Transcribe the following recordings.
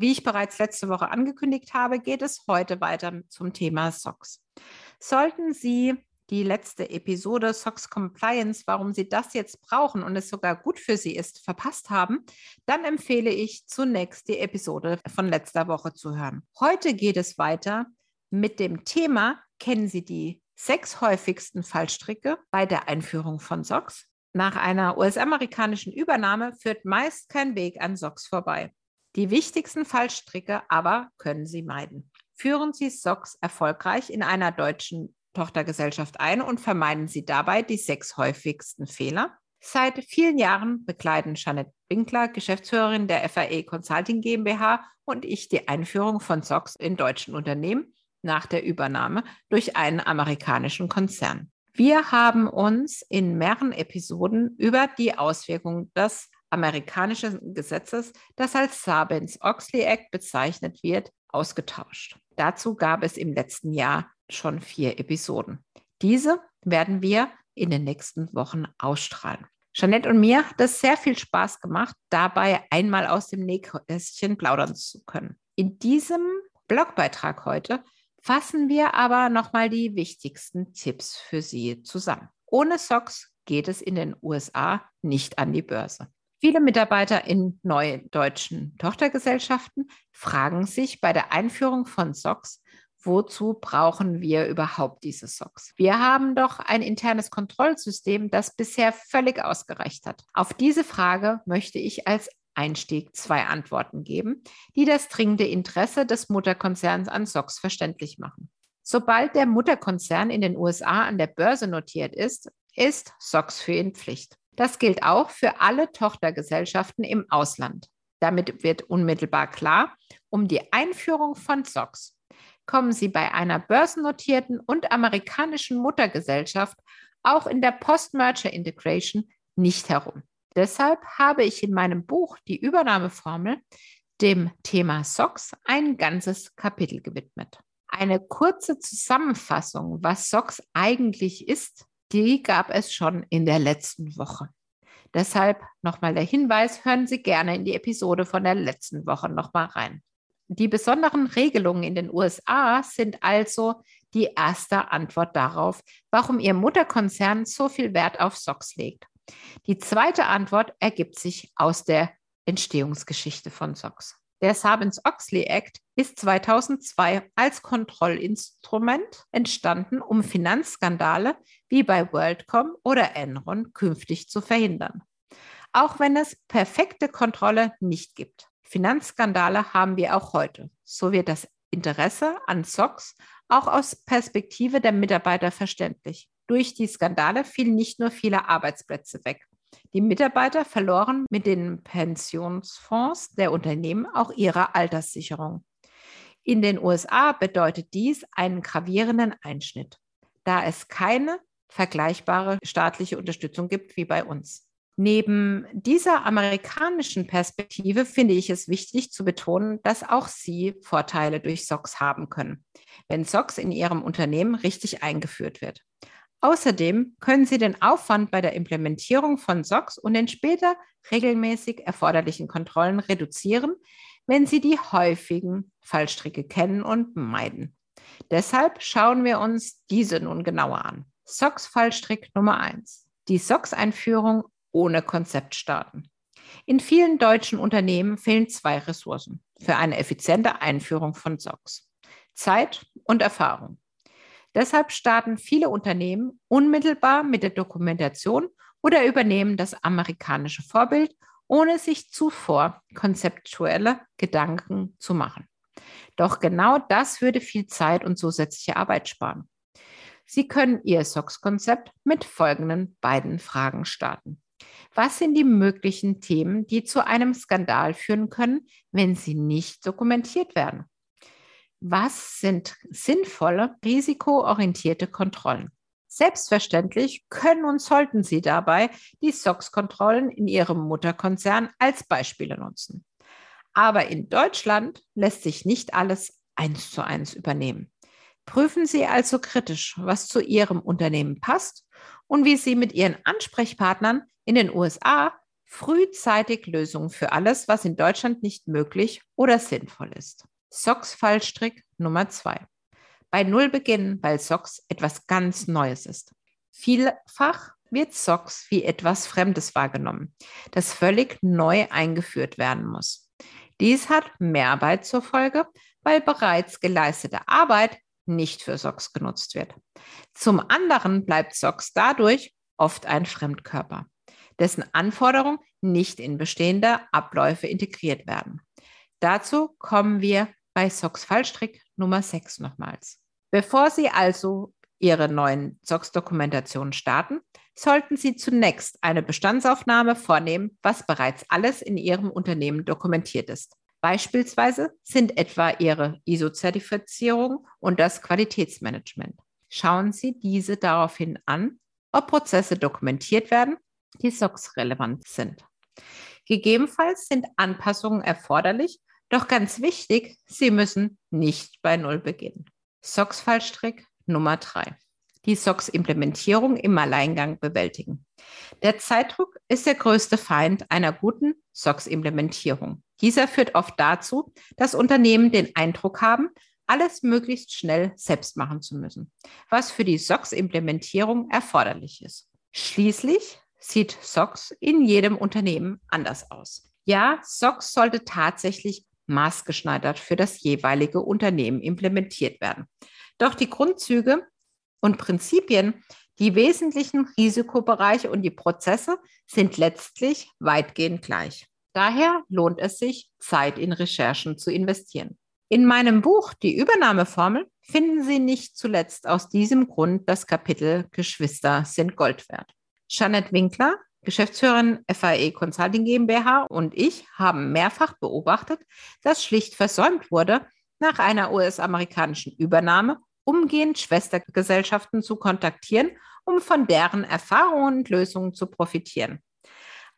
Wie ich bereits letzte Woche angekündigt habe, geht es heute weiter zum Thema SOX. Sollten Sie die letzte Episode SOX Compliance, warum Sie das jetzt brauchen und es sogar gut für Sie ist, verpasst haben, dann empfehle ich zunächst die Episode von letzter Woche zu hören. Heute geht es weiter mit dem Thema, kennen Sie die sechs häufigsten Fallstricke bei der Einführung von SOX? Nach einer US-amerikanischen Übernahme führt meist kein Weg an SOX vorbei. Die wichtigsten Fallstricke aber können Sie meiden. Führen Sie SOX erfolgreich in einer deutschen Tochtergesellschaft ein und vermeiden Sie dabei die sechs häufigsten Fehler. Seit vielen Jahren begleiten Janet Winkler, Geschäftsführerin der FAE Consulting GmbH und ich die Einführung von SOX in deutschen Unternehmen nach der Übernahme durch einen amerikanischen Konzern. Wir haben uns in mehreren Episoden über die Auswirkungen des amerikanischen Gesetzes, das als Sabins-Oxley Act bezeichnet wird, ausgetauscht. Dazu gab es im letzten Jahr schon vier Episoden. Diese werden wir in den nächsten Wochen ausstrahlen. Jeanette und mir hat es sehr viel Spaß gemacht, dabei einmal aus dem Nähkästchen plaudern zu können. In diesem Blogbeitrag heute fassen wir aber nochmal die wichtigsten Tipps für Sie zusammen. Ohne SOX geht es in den USA nicht an die Börse. Viele Mitarbeiter in neuen deutschen Tochtergesellschaften fragen sich bei der Einführung von SOX, wozu brauchen wir überhaupt diese SOX? Wir haben doch ein internes Kontrollsystem, das bisher völlig ausgereicht hat. Auf diese Frage möchte ich als Einstieg zwei Antworten geben, die das dringende Interesse des Mutterkonzerns an SOX verständlich machen. Sobald der Mutterkonzern in den USA an der Börse notiert ist, ist SOX für ihn Pflicht. Das gilt auch für alle Tochtergesellschaften im Ausland. Damit wird unmittelbar klar, um die Einführung von SOX kommen Sie bei einer börsennotierten und amerikanischen Muttergesellschaft auch in der Post-Merger Integration nicht herum. Deshalb habe ich in meinem Buch Die Übernahmeformel dem Thema SOX ein ganzes Kapitel gewidmet. Eine kurze Zusammenfassung, was SOX eigentlich ist, die gab es schon in der letzten Woche. Deshalb nochmal der Hinweis, hören Sie gerne in die Episode von der letzten Woche nochmal rein. Die besonderen Regelungen in den USA sind also die erste Antwort darauf, warum Ihr Mutterkonzern so viel Wert auf SOX legt. Die zweite Antwort ergibt sich aus der Entstehungsgeschichte von SOX. Der Sabins-Oxley Act ist 2002 als Kontrollinstrument entstanden, um Finanzskandale wie bei WorldCom oder Enron künftig zu verhindern. Auch wenn es perfekte Kontrolle nicht gibt. Finanzskandale haben wir auch heute. So wird das Interesse an SOX auch aus Perspektive der Mitarbeiter verständlich. Durch die Skandale fielen nicht nur viele Arbeitsplätze weg, die Mitarbeiter verloren mit den Pensionsfonds der Unternehmen auch ihre Alterssicherung. In den USA bedeutet dies einen gravierenden Einschnitt, da es keine vergleichbare staatliche Unterstützung gibt wie bei uns. Neben dieser amerikanischen Perspektive finde ich es wichtig zu betonen, dass auch Sie Vorteile durch SOX haben können, wenn SOX in Ihrem Unternehmen richtig eingeführt wird. Außerdem können Sie den Aufwand bei der Implementierung von SOX und den später regelmäßig erforderlichen Kontrollen reduzieren, wenn Sie die häufigen Fallstricke kennen und meiden. Deshalb schauen wir uns diese nun genauer an. SOX-Fallstrick Nummer 1. Die SOX-Einführung ohne Konzept starten. In vielen deutschen Unternehmen fehlen zwei Ressourcen für eine effiziente Einführung von SOX. Zeit und Erfahrung. Deshalb starten viele Unternehmen unmittelbar mit der Dokumentation oder übernehmen das amerikanische Vorbild, ohne sich zuvor konzeptuelle Gedanken zu machen. Doch genau das würde viel Zeit und zusätzliche Arbeit sparen. Sie können Ihr SOX-Konzept mit folgenden beiden Fragen starten. Was sind die möglichen Themen, die zu einem Skandal führen können, wenn sie nicht dokumentiert werden? Was sind sinnvolle, risikoorientierte Kontrollen? Selbstverständlich können und sollten Sie dabei die SOX-Kontrollen in Ihrem Mutterkonzern als Beispiele nutzen. Aber in Deutschland lässt sich nicht alles eins zu eins übernehmen. Prüfen Sie also kritisch, was zu Ihrem Unternehmen passt und wie Sie mit Ihren Ansprechpartnern in den USA frühzeitig Lösungen für alles, was in Deutschland nicht möglich oder sinnvoll ist. SOX-Fallstrick Nummer zwei. Bei Null beginnen, weil SOX etwas ganz Neues ist. Vielfach wird SOX wie etwas Fremdes wahrgenommen, das völlig neu eingeführt werden muss. Dies hat Mehrarbeit zur Folge, weil bereits geleistete Arbeit nicht für SOX genutzt wird. Zum anderen bleibt SOX dadurch oft ein Fremdkörper, dessen Anforderungen nicht in bestehende Abläufe integriert werden. Dazu kommen wir bei SOX Fallstrick Nummer 6 nochmals. Bevor Sie also Ihre neuen SOX-Dokumentationen starten, sollten Sie zunächst eine Bestandsaufnahme vornehmen, was bereits alles in Ihrem Unternehmen dokumentiert ist. Beispielsweise sind etwa Ihre ISO-Zertifizierung und das Qualitätsmanagement. Schauen Sie diese daraufhin an, ob Prozesse dokumentiert werden, die SOX-relevant sind. Gegebenenfalls sind Anpassungen erforderlich, doch ganz wichtig, Sie müssen nicht bei Null beginnen. SOX-Fallstrick Nummer drei: Die SOX-Implementierung im Alleingang bewältigen. Der Zeitdruck ist der größte Feind einer guten SOX-Implementierung. Dieser führt oft dazu, dass Unternehmen den Eindruck haben, alles möglichst schnell selbst machen zu müssen, was für die SOX-Implementierung erforderlich ist. Schließlich sieht SOX in jedem Unternehmen anders aus. Ja, SOX sollte tatsächlich maßgeschneidert für das jeweilige Unternehmen implementiert werden. Doch die Grundzüge und Prinzipien, die wesentlichen Risikobereiche und die Prozesse sind letztlich weitgehend gleich. Daher lohnt es sich, Zeit in Recherchen zu investieren. In meinem Buch Die Übernahmeformel finden Sie nicht zuletzt aus diesem Grund das Kapitel Geschwister sind Gold wert. Janet Winkler, Geschäftsführerin FAE Consulting GmbH und ich haben mehrfach beobachtet, dass schlicht versäumt wurde, nach einer US-amerikanischen Übernahme umgehend Schwestergesellschaften zu kontaktieren, um von deren Erfahrungen und Lösungen zu profitieren.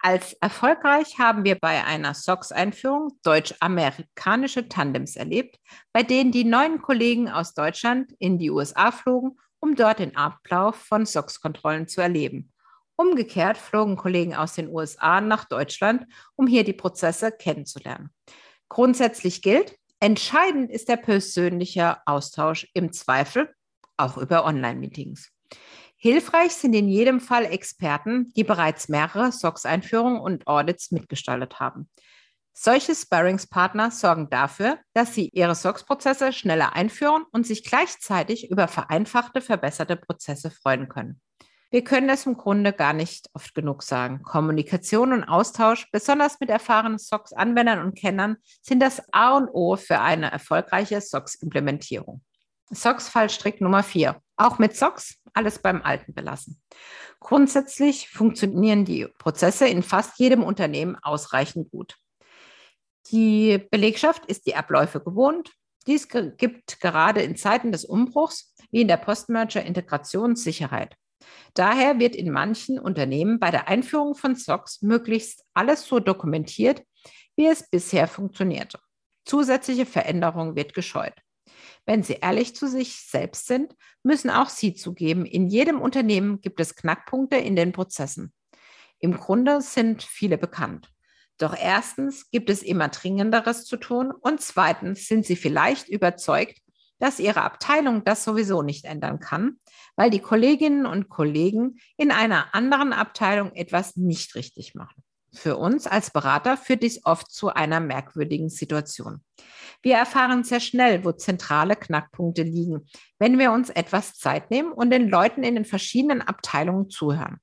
Als erfolgreich haben wir bei einer SOX-Einführung deutsch-amerikanische Tandems erlebt, bei denen die neuen Kollegen aus Deutschland in die USA flogen, um dort den Ablauf von SOX-Kontrollen zu erleben. Umgekehrt flogen Kollegen aus den USA nach Deutschland, um hier die Prozesse kennenzulernen. Grundsätzlich gilt, entscheidend ist der persönliche Austausch im Zweifel auch über Online-Meetings. Hilfreich sind in jedem Fall Experten, die bereits mehrere SOX-Einführungen und Audits mitgestaltet haben. Solche Sparringspartner sorgen dafür, dass sie ihre SOX-Prozesse schneller einführen und sich gleichzeitig über vereinfachte, verbesserte Prozesse freuen können. Wir können es im Grunde gar nicht oft genug sagen. Kommunikation und Austausch, besonders mit erfahrenen SOX-Anwendern und Kennern, sind das A und O für eine erfolgreiche SOX-Implementierung. SOX-Fallstrick Nummer 4. Auch mit SOX alles beim Alten belassen. Grundsätzlich funktionieren die Prozesse in fast jedem Unternehmen ausreichend gut. Die Belegschaft ist die Abläufe gewohnt. Dies gibt gerade in Zeiten des Umbruchs wie in der Postmerger-Integration Sicherheit. Daher wird in manchen Unternehmen bei der Einführung von SOX möglichst alles so dokumentiert, wie es bisher funktionierte. Zusätzliche Veränderungen wird gescheut. Wenn Sie ehrlich zu sich selbst sind, müssen auch Sie zugeben, in jedem Unternehmen gibt es Knackpunkte in den Prozessen. Im Grunde sind viele bekannt. Doch erstens gibt es immer Dringenderes zu tun und zweitens sind Sie vielleicht überzeugt, dass Ihre Abteilung das sowieso nicht ändern kann, weil die Kolleginnen und Kollegen in einer anderen Abteilung etwas nicht richtig machen. Für uns als Berater führt dies oft zu einer merkwürdigen Situation. Wir erfahren sehr schnell, wo zentrale Knackpunkte liegen, wenn wir uns etwas Zeit nehmen und den Leuten in den verschiedenen Abteilungen zuhören.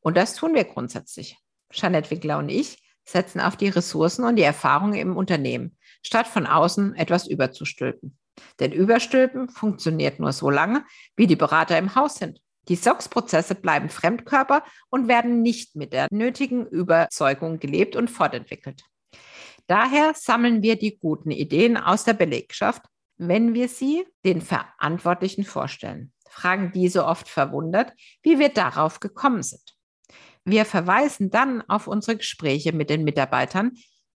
Und das tun wir grundsätzlich. Jeanette Winkler und ich setzen auf die Ressourcen und die Erfahrungen im Unternehmen, statt von außen etwas überzustülpen. Denn Überstülpen funktioniert nur so lange, wie die Berater im Haus sind. Die SOX-Prozesse bleiben Fremdkörper und werden nicht mit der nötigen Überzeugung gelebt und fortentwickelt. Daher sammeln wir die guten Ideen aus der Belegschaft, wenn wir sie den Verantwortlichen vorstellen. Fragen diese oft verwundert, wie wir darauf gekommen sind. Wir verweisen dann auf unsere Gespräche mit den Mitarbeitern,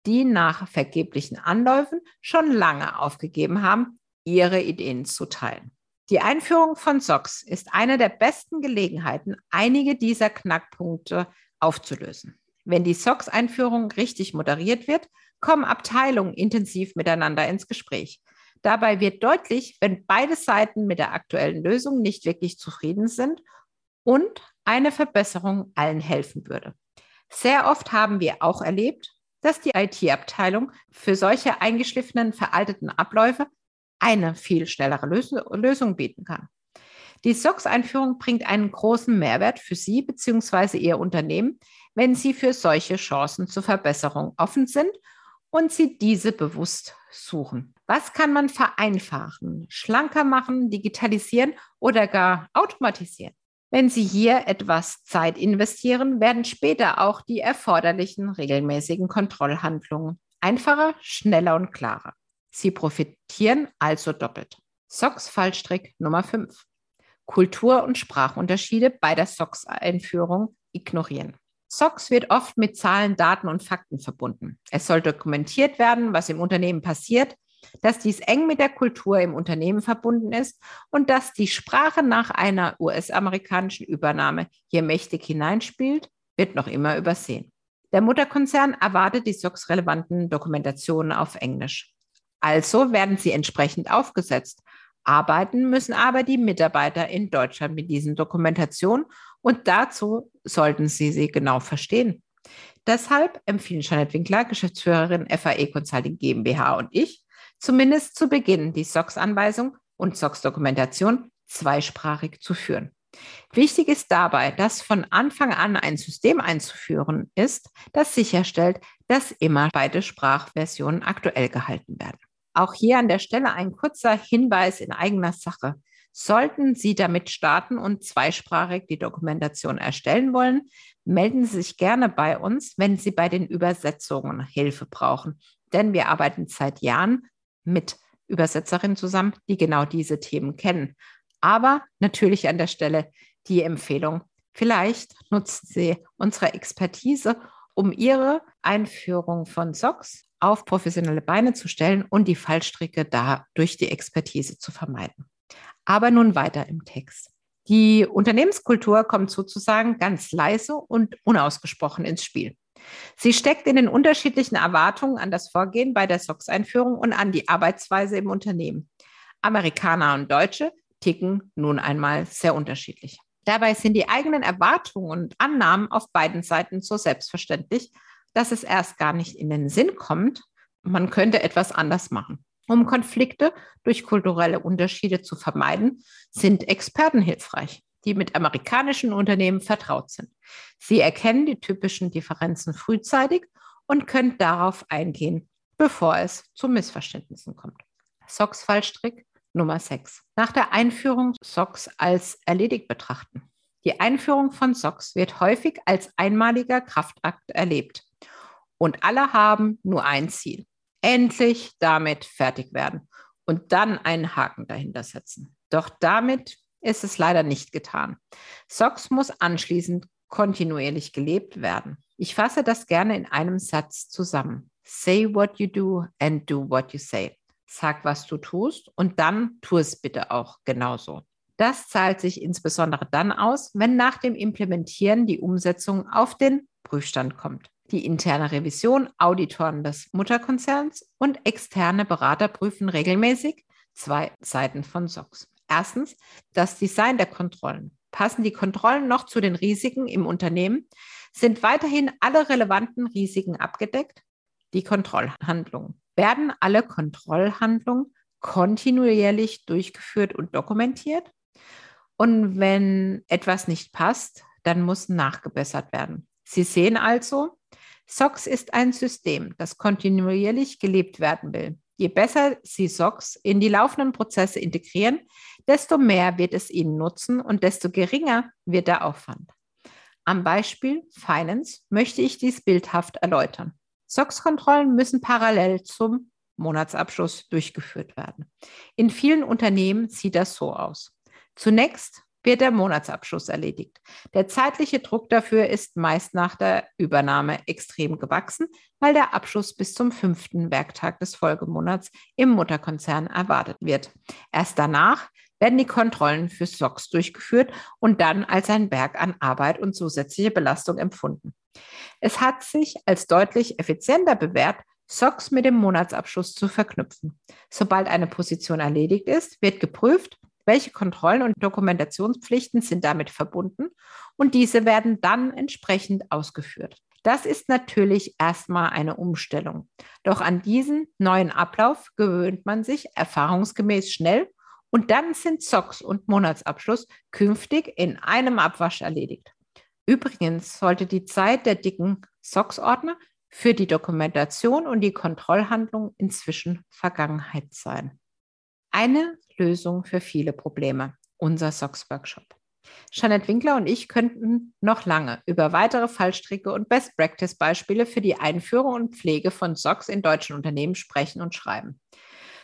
die nach vergeblichen Anläufen schon lange aufgegeben haben, ihre Ideen zu teilen. Die Einführung von SOX ist eine der besten Gelegenheiten, einige dieser Knackpunkte aufzulösen. Wenn die SOX-Einführung richtig moderiert wird, kommen Abteilungen intensiv miteinander ins Gespräch. Dabei wird deutlich, wenn beide Seiten mit der aktuellen Lösung nicht wirklich zufrieden sind und eine Verbesserung allen helfen würde. Sehr oft haben wir auch erlebt, dass die IT-Abteilung für solche eingeschliffenen, veralteten Abläufe eine viel schnellere Lösung bieten kann. Die SOX-Einführung bringt einen großen Mehrwert für Sie bzw. Ihr Unternehmen, wenn Sie für solche Chancen zur Verbesserung offen sind und Sie diese bewusst suchen. Was kann man vereinfachen, schlanker machen, digitalisieren oder gar automatisieren? Wenn Sie hier etwas Zeit investieren, werden später auch die erforderlichen regelmäßigen Kontrollhandlungen einfacher, schneller und klarer. Sie profitieren also doppelt. SOX-Fallstrick Nummer 5. Kultur- und Sprachunterschiede bei der SOX-Einführung ignorieren. SOX wird oft mit Zahlen, Daten und Fakten verbunden. Es soll dokumentiert werden, was im Unternehmen passiert, dass dies eng mit der Kultur im Unternehmen verbunden ist und dass die Sprache nach einer US-amerikanischen Übernahme hier mächtig hineinspielt, wird noch immer übersehen. Der Mutterkonzern erwartet die SOX-relevanten Dokumentationen auf Englisch. Also werden sie entsprechend aufgesetzt. Arbeiten müssen aber die Mitarbeiter in Deutschland mit diesen Dokumentationen und dazu sollten sie sie genau verstehen. Deshalb empfehlen Janet Winkler, Geschäftsführerin FAE Consulting GmbH und ich, zumindest zu Beginn die SOX-Anweisung und SOX-Dokumentation zweisprachig zu führen. Wichtig ist dabei, dass von Anfang an ein System einzuführen ist, das sicherstellt, dass immer beide Sprachversionen aktuell gehalten werden. Auch hier an der Stelle ein kurzer Hinweis in eigener Sache. Sollten Sie damit starten und zweisprachig die Dokumentation erstellen wollen, melden Sie sich gerne bei uns, wenn Sie bei den Übersetzungen Hilfe brauchen. Denn wir arbeiten seit Jahren mit Übersetzerinnen zusammen, die genau diese Themen kennen. Aber natürlich an der Stelle die Empfehlung, vielleicht nutzen Sie unsere Expertise, um Ihre Einführung von SOX auf professionelle Beine zu stellen und die Fallstricke da durch die Expertise zu vermeiden. Aber nun weiter im Text. Die Unternehmenskultur kommt sozusagen ganz leise und unausgesprochen ins Spiel. Sie steckt in den unterschiedlichen Erwartungen an das Vorgehen bei der SOX-Einführung und an die Arbeitsweise im Unternehmen. Amerikaner und Deutsche ticken nun einmal sehr unterschiedlich. Dabei sind die eigenen Erwartungen und Annahmen auf beiden Seiten so selbstverständlich, dass es erst gar nicht in den Sinn kommt, man könnte etwas anders machen. Um Konflikte durch kulturelle Unterschiede zu vermeiden, sind Experten hilfreich die mit amerikanischen Unternehmen vertraut sind. Sie erkennen die typischen Differenzen frühzeitig und können darauf eingehen, bevor es zu Missverständnissen kommt. SOX-Fallstrick Nummer 6. Nach der Einführung SOX als erledigt betrachten. Die Einführung von SOX wird häufig als einmaliger Kraftakt erlebt. Und alle haben nur ein Ziel. Endlich damit fertig werden und dann einen Haken dahinter setzen. Doch damit ist es leider nicht getan. SOX muss anschließend kontinuierlich gelebt werden. Ich fasse das gerne in einem Satz zusammen. Say what you do and do what you say. Sag, was du tust und dann tu es bitte auch genauso. Das zahlt sich insbesondere dann aus, wenn nach dem Implementieren die Umsetzung auf den Prüfstand kommt. Die interne Revision, Auditoren des Mutterkonzerns und externe Berater prüfen regelmäßig zwei Seiten von SOX. Erstens, das Design der Kontrollen. Passen die Kontrollen noch zu den Risiken im Unternehmen? Sind weiterhin alle relevanten Risiken abgedeckt? Die Kontrollhandlungen. Werden alle Kontrollhandlungen kontinuierlich durchgeführt und dokumentiert? Und wenn etwas nicht passt, dann muss nachgebessert werden. Sie sehen also, SOX ist ein System, das kontinuierlich gelebt werden will. Je besser Sie SOX in die laufenden Prozesse integrieren, desto mehr wird es Ihnen nutzen und desto geringer wird der Aufwand. Am Beispiel Finance möchte ich dies bildhaft erläutern. SOX-Kontrollen müssen parallel zum Monatsabschluss durchgeführt werden. In vielen Unternehmen sieht das so aus. Zunächst wird der Monatsabschluss erledigt. Der zeitliche Druck dafür ist meist nach der Übernahme extrem gewachsen, weil der Abschluss bis zum fünften Werktag des Folgemonats im Mutterkonzern erwartet wird. Erst danach werden die Kontrollen für SOX durchgeführt und dann als ein Berg an Arbeit und zusätzliche Belastung empfunden. Es hat sich als deutlich effizienter bewährt, SOX mit dem Monatsabschluss zu verknüpfen. Sobald eine Position erledigt ist, wird geprüft, welche Kontrollen und Dokumentationspflichten sind damit verbunden und diese werden dann entsprechend ausgeführt. Das ist natürlich erstmal eine Umstellung. Doch an diesen neuen Ablauf gewöhnt man sich erfahrungsgemäß schnell und dann sind SOX und Monatsabschluss künftig in einem Abwasch erledigt. Übrigens sollte die Zeit der dicken SOX-Ordner für die Dokumentation und die Kontrollhandlung inzwischen Vergangenheit sein. Eine Lösung für viele Probleme, unser SOX-Workshop. Jeanette Winkler und ich könnten noch lange über weitere Fallstricke und Best-Practice-Beispiele für die Einführung und Pflege von SOX in deutschen Unternehmen sprechen und schreiben.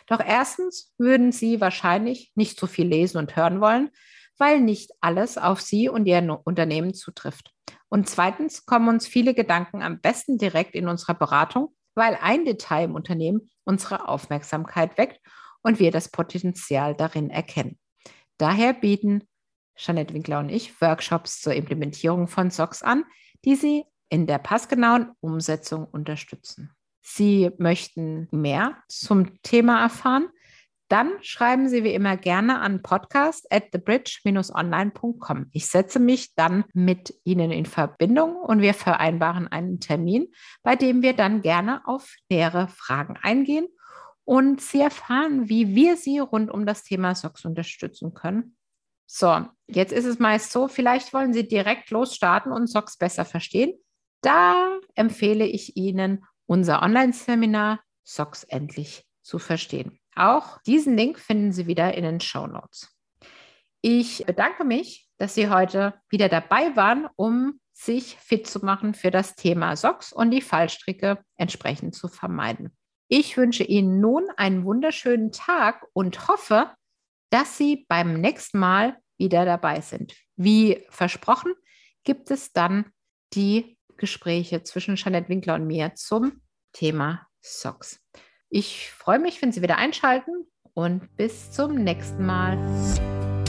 Doch erstens würden Sie wahrscheinlich nicht so viel lesen und hören wollen, weil nicht alles auf Sie und Ihr Unternehmen zutrifft. Und zweitens kommen uns viele Gedanken am besten direkt in unserer Beratung, weil ein Detail im Unternehmen unsere Aufmerksamkeit weckt und wir das Potenzial darin erkennen. Daher bieten Jeanette Winkler und ich Workshops zur Implementierung von SOX an, die Sie in der passgenauen Umsetzung unterstützen. Sie möchten mehr zum Thema erfahren, dann schreiben Sie wie immer gerne an podcast at thebridge-online.com. Ich setze mich dann mit Ihnen in Verbindung und wir vereinbaren einen Termin, bei dem wir dann gerne auf nähere Fragen eingehen und Sie erfahren, wie wir Sie rund um das Thema SOX unterstützen können. So, jetzt ist es meist so, vielleicht wollen Sie direkt losstarten und SOX besser verstehen. Da empfehle ich Ihnen unser Online-Seminar SOX endlich zu verstehen. Auch diesen Link finden Sie wieder in den Show Notes. Ich bedanke mich, dass Sie heute wieder dabei waren, um sich fit zu machen für das Thema SOX und die Fallstricke entsprechend zu vermeiden. Ich wünsche Ihnen nun einen wunderschönen Tag und hoffe, dass Sie beim nächsten Mal wieder dabei sind. Wie versprochen, gibt es dann die Gespräche zwischen Jeanette Winkler und mir zum Thema Socks. Ich freue mich, wenn Sie wieder einschalten und bis zum nächsten Mal.